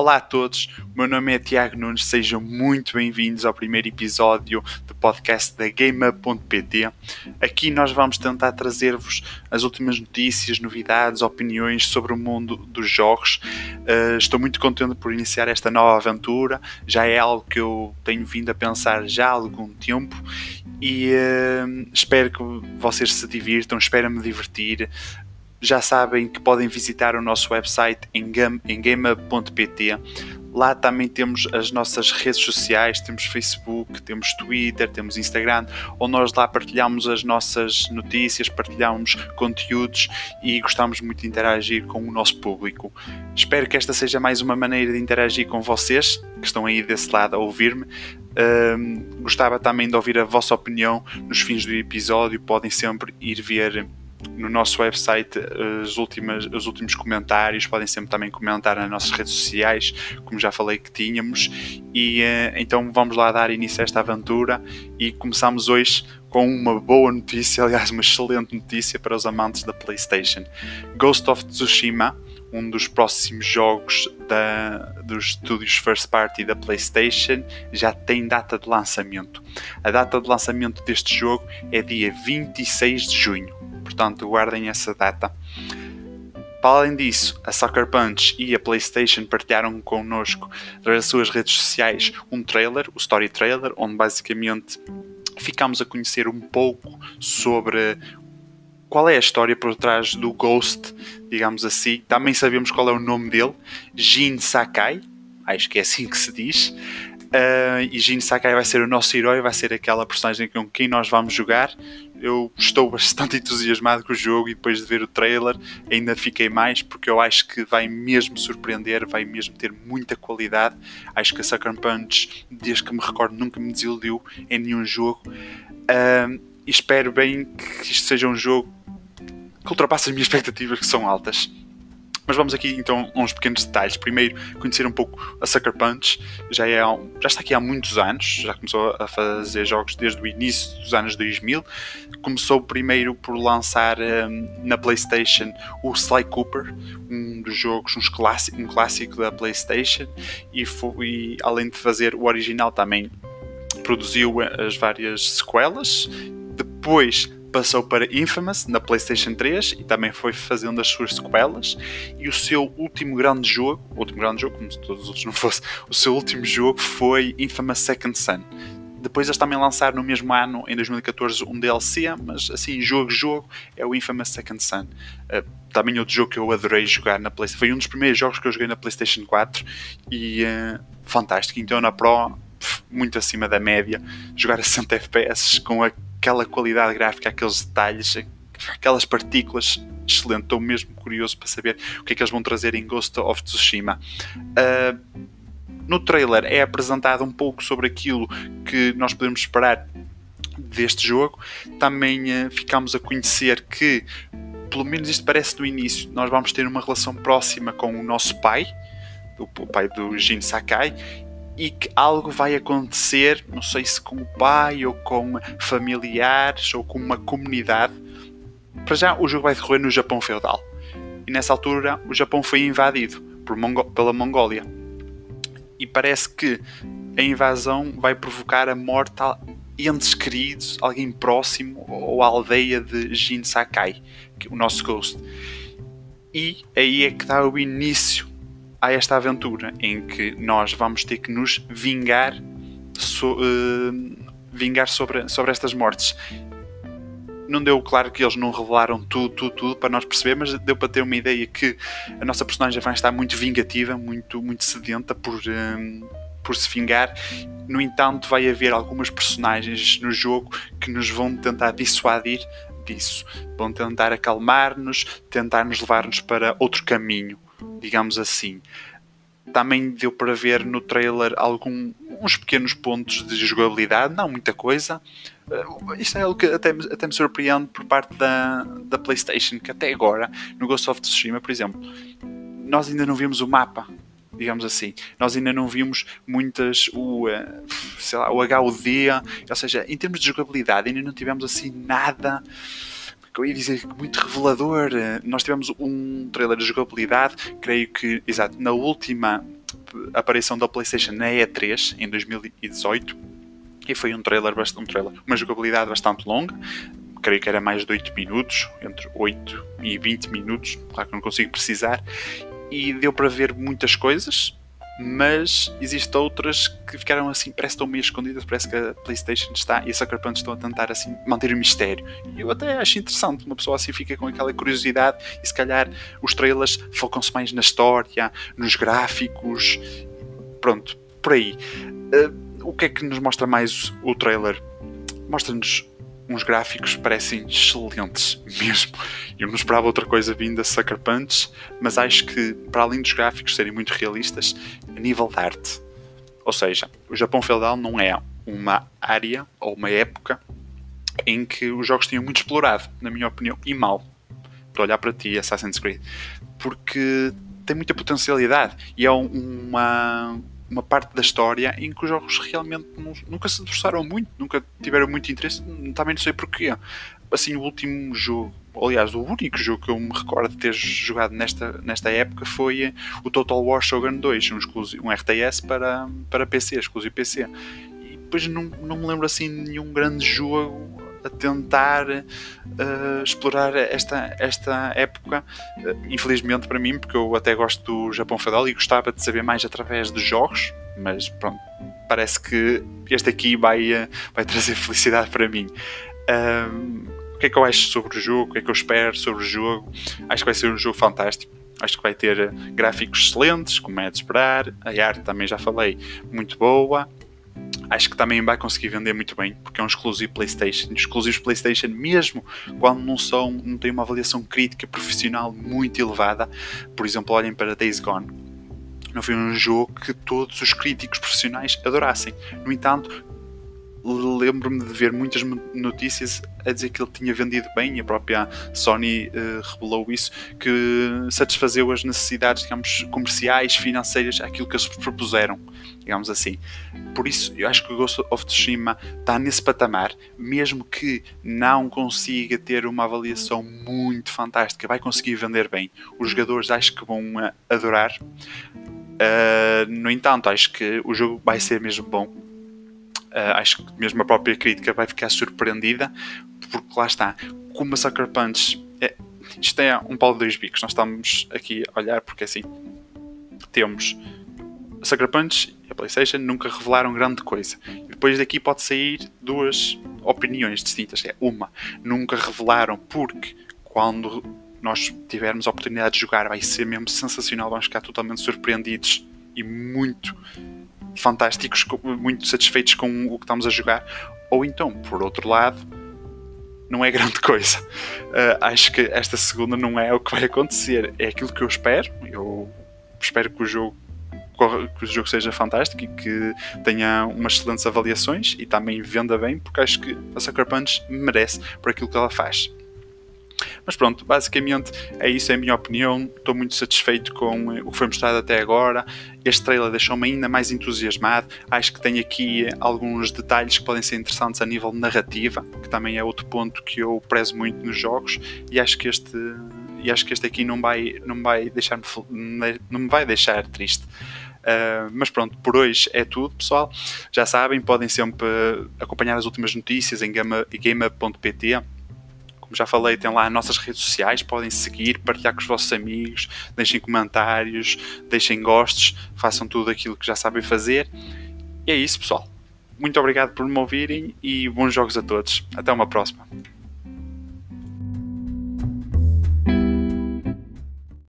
Olá a todos, o meu nome é Tiago Nunes, sejam muito bem-vindos ao primeiro episódio do podcast da GameUp.pt. Aqui nós vamos tentar trazer-vos as últimas notícias, novidades, opiniões sobre o mundo dos jogos. Uh, estou muito contente por iniciar esta nova aventura, já é algo que eu tenho vindo a pensar já há algum tempo e uh, espero que vocês se divirtam, espero me divertir já sabem que podem visitar o nosso website em, em gameup.pt. Lá também temos as nossas redes sociais, temos Facebook, temos Twitter, temos Instagram, onde nós lá partilhamos as nossas notícias, partilhamos conteúdos e gostamos muito de interagir com o nosso público. Espero que esta seja mais uma maneira de interagir com vocês, que estão aí desse lado a ouvir-me. Um, gostava também de ouvir a vossa opinião nos fins do episódio, podem sempre ir ver no nosso website as últimas, os últimos comentários, podem sempre também comentar nas nossas redes sociais, como já falei que tínhamos. E uh, então vamos lá dar início a esta aventura e começamos hoje com uma boa notícia, aliás, uma excelente notícia para os amantes da PlayStation. Ghost of Tsushima, um dos próximos jogos da, dos estúdios first party da PlayStation, já tem data de lançamento. A data de lançamento deste jogo é dia 26 de junho portanto guardem essa data. Para além disso, a Sucker Punch e a PlayStation partilharam connosco das suas redes sociais um trailer, o Story Trailer, onde basicamente ficamos a conhecer um pouco sobre qual é a história por trás do Ghost, digamos assim. Também sabemos qual é o nome dele, Jin Sakai, acho que é assim que se diz. Uh, e Jin Sakai vai ser o nosso herói, vai ser aquela personagem com quem nós vamos jogar. Eu estou bastante entusiasmado com o jogo e depois de ver o trailer ainda fiquei mais porque eu acho que vai mesmo surpreender, vai mesmo ter muita qualidade. Acho que a Sucker Punch, desde que me recordo, nunca me desiludiu em nenhum jogo. Uh, espero bem que isto seja um jogo que ultrapasse as minhas expectativas, que são altas. Mas vamos aqui então a uns pequenos detalhes. Primeiro, conhecer um pouco a Sucker Punch. Já, é, já está aqui há muitos anos, já começou a fazer jogos desde o início dos anos 2000. Começou primeiro por lançar um, na PlayStation o Sly Cooper, um dos jogos, uns um clássico da PlayStation. E, foi, e além de fazer o original, também produziu as várias sequelas. Depois passou para Infamous na PlayStation 3 e também foi fazendo as suas sequelas. E o seu último grande jogo, último grande jogo, como se todos os outros não fossem, o seu último jogo foi Infamous Second Son. Depois eles também lançaram no mesmo ano, em 2014, um DLC, mas assim, jogo-jogo, é o Infamous Second Son. Uh, também outro jogo que eu adorei jogar na PlayStation. Foi um dos primeiros jogos que eu joguei na PlayStation 4 e uh, fantástico. Então na Pro, muito acima da média, jogar a 60 FPS com a aquela qualidade gráfica, aqueles detalhes, aquelas partículas. Excelente, estou mesmo curioso para saber o que é que eles vão trazer em Ghost of Tsushima. Uh, no trailer é apresentado um pouco sobre aquilo que nós podemos esperar deste jogo. Também uh, ficamos a conhecer que, pelo menos isto parece no início, nós vamos ter uma relação próxima com o nosso pai, o pai do Jin Sakai, e que algo vai acontecer, não sei se com o pai ou com familiares ou com uma comunidade. Para já, o jogo vai decorrer no Japão feudal. E nessa altura, o Japão foi invadido Mongo pela Mongólia. E parece que a invasão vai provocar a morte de entes queridos, alguém próximo ou a aldeia de Jin Sakai, o nosso Ghost. E aí é que dá o início a esta aventura em que nós vamos ter que nos vingar, so, uh, vingar sobre, sobre estas mortes. Não deu claro que eles não revelaram tudo, tudo, tudo para nós perceber, mas deu para ter uma ideia que a nossa personagem vai estar muito vingativa, muito, muito sedenta por, uh, por se vingar. No entanto, vai haver algumas personagens no jogo que nos vão tentar dissuadir disso. Vão tentar acalmar-nos, tentar nos levar-nos para outro caminho digamos assim. Também deu para ver no trailer alguns uns pequenos pontos de jogabilidade, não muita coisa. Uh, isto é algo que até, até me surpreende por parte da, da PlayStation, que até agora, no Ghost of Tsushima, por exemplo, nós ainda não vimos o mapa, digamos assim. Nós ainda não vimos muitas o, uh, sei lá, o HUD, ou seja, em termos de jogabilidade, ainda não tivemos assim nada que eu ia dizer muito revelador. Nós tivemos um trailer de jogabilidade, creio que, exato, na última aparição da PlayStation na E3 em 2018 e foi um trailer, um trailer, uma jogabilidade bastante longa, creio que era mais de 8 minutos, entre 8 e 20 minutos, claro que não consigo precisar, e deu para ver muitas coisas, mas existem outras que ficaram assim, parece que estão meio escondidas, parece que a Playstation está e a Sucker Punch estão a tentar assim manter o mistério. E eu até acho interessante, uma pessoa assim fica com aquela curiosidade e se calhar os trailers focam-se mais na história, nos gráficos, pronto, por aí. Uh, o que é que nos mostra mais o trailer? Mostra-nos uns gráficos parecem excelentes mesmo. Eu não esperava outra coisa vinda Sucker Punch, mas acho que, para além dos gráficos serem muito realistas, a nível de arte. Ou seja, o Japão feudal não é uma área ou uma época em que os jogos tinham muito explorado, na minha opinião, e mal. Estou a olhar para ti, Assassin's Creed, porque tem muita potencialidade e é uma, uma parte da história em que os jogos realmente nunca se esforçaram muito, nunca tiveram muito interesse, também não sei porquê. Assim, o último jogo, aliás, o único jogo que eu me recordo de ter jogado nesta, nesta época foi o Total War Shogun 2, um, exclusivo, um RTS para, para PC, exclusivo PC. E depois não, não me lembro assim de nenhum grande jogo a tentar uh, explorar esta, esta época. Uh, infelizmente para mim, porque eu até gosto do Japão feudal e gostava de saber mais através de jogos, mas pronto, parece que este aqui vai, uh, vai trazer felicidade para mim. o que é que eu acho sobre o jogo? O que é que eu espero sobre o jogo? Acho que vai ser um jogo fantástico. Acho que vai ter gráficos excelentes, como é de esperar. A arte também já falei, muito boa acho que também vai conseguir vender muito bem, porque é um exclusivo PlayStation. Exclusivos PlayStation, mesmo quando não são, não têm uma avaliação crítica profissional muito elevada, por exemplo, olhem para Days Gone. Não foi um jogo que todos os críticos profissionais adorassem. No entanto, lembro-me de ver muitas notícias a dizer que ele tinha vendido bem e a própria Sony uh, revelou isso, que satisfazeu as necessidades, digamos, comerciais, financeiras, aquilo que eles propuseram, digamos assim. Por isso, eu acho que o Ghost of Tsushima está nesse patamar, mesmo que não consiga ter uma avaliação muito fantástica, vai conseguir vender bem. Os jogadores acho que vão uh, adorar. Uh, no entanto, acho que o jogo vai ser mesmo bom Uh, acho que mesmo a própria crítica vai ficar surpreendida, porque lá está, como a Sucker Punch. É, isto é um pau de dois bicos. Nós estamos aqui a olhar porque assim temos a Sucker Punch e a PlayStation nunca revelaram grande coisa. E depois daqui pode sair duas opiniões distintas. É uma, nunca revelaram porque quando nós tivermos a oportunidade de jogar vai ser mesmo sensacional, vamos ficar totalmente surpreendidos e muito fantásticos, muito satisfeitos com o que estamos a jogar, ou então, por outro lado, não é grande coisa. Uh, acho que esta segunda não é o que vai acontecer. É aquilo que eu espero. Eu espero que o jogo que o jogo seja fantástico e que tenha umas excelentes avaliações e também venda bem, porque acho que a Sucker Punch merece por aquilo que ela faz. Mas pronto, basicamente é isso, é a minha opinião. Estou muito satisfeito com eh, o que foi mostrado até agora. Este trailer deixou-me ainda mais entusiasmado. Acho que tem aqui alguns detalhes que podem ser interessantes a nível narrativa, que também é outro ponto que eu prezo muito nos jogos. E acho que este e acho que este aqui não vai não vai deixar não me vai deixar triste. Uh, mas pronto, por hoje é tudo, pessoal. Já sabem, podem sempre acompanhar as últimas notícias em game.pt como já falei, tem lá as nossas redes sociais, podem seguir, partilhar com os vossos amigos, deixem comentários, deixem gostos, façam tudo aquilo que já sabem fazer. E é isso, pessoal. Muito obrigado por me ouvirem e bons jogos a todos. Até uma próxima.